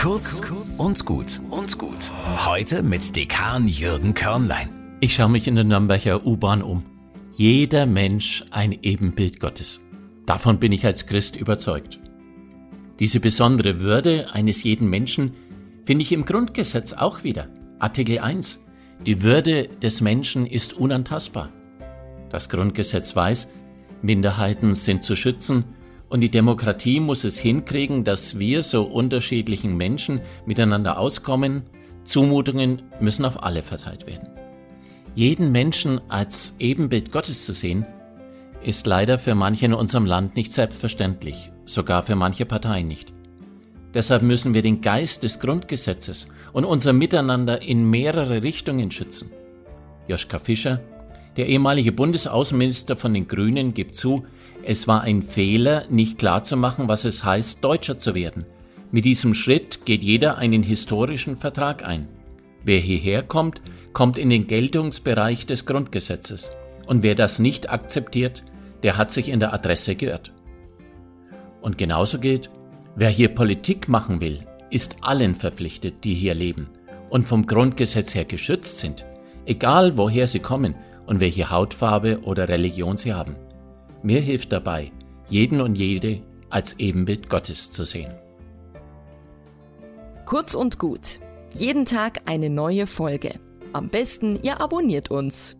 Kurz und gut und gut. Heute mit Dekan Jürgen Körnlein. Ich schaue mich in der Nürnberger U-Bahn um. Jeder Mensch ein Ebenbild Gottes. Davon bin ich als Christ überzeugt. Diese besondere Würde eines jeden Menschen finde ich im Grundgesetz auch wieder. Artikel 1. Die Würde des Menschen ist unantastbar. Das Grundgesetz weiß, Minderheiten sind zu schützen und die Demokratie muss es hinkriegen, dass wir so unterschiedlichen Menschen miteinander auskommen. Zumutungen müssen auf alle verteilt werden. Jeden Menschen als Ebenbild Gottes zu sehen, ist leider für manche in unserem Land nicht selbstverständlich, sogar für manche Parteien nicht. Deshalb müssen wir den Geist des Grundgesetzes und unser Miteinander in mehrere Richtungen schützen. Joschka Fischer, der ehemalige Bundesaußenminister von den Grünen, gibt zu, es war ein Fehler, nicht klarzumachen, was es heißt, Deutscher zu werden. Mit diesem Schritt geht jeder einen historischen Vertrag ein. Wer hierher kommt, kommt in den Geltungsbereich des Grundgesetzes. Und wer das nicht akzeptiert, der hat sich in der Adresse geirrt. Und genauso gilt, wer hier Politik machen will, ist allen verpflichtet, die hier leben und vom Grundgesetz her geschützt sind, egal woher sie kommen und welche Hautfarbe oder Religion sie haben. Mir hilft dabei, jeden und jede als Ebenbild Gottes zu sehen. Kurz und gut. Jeden Tag eine neue Folge. Am besten, ihr abonniert uns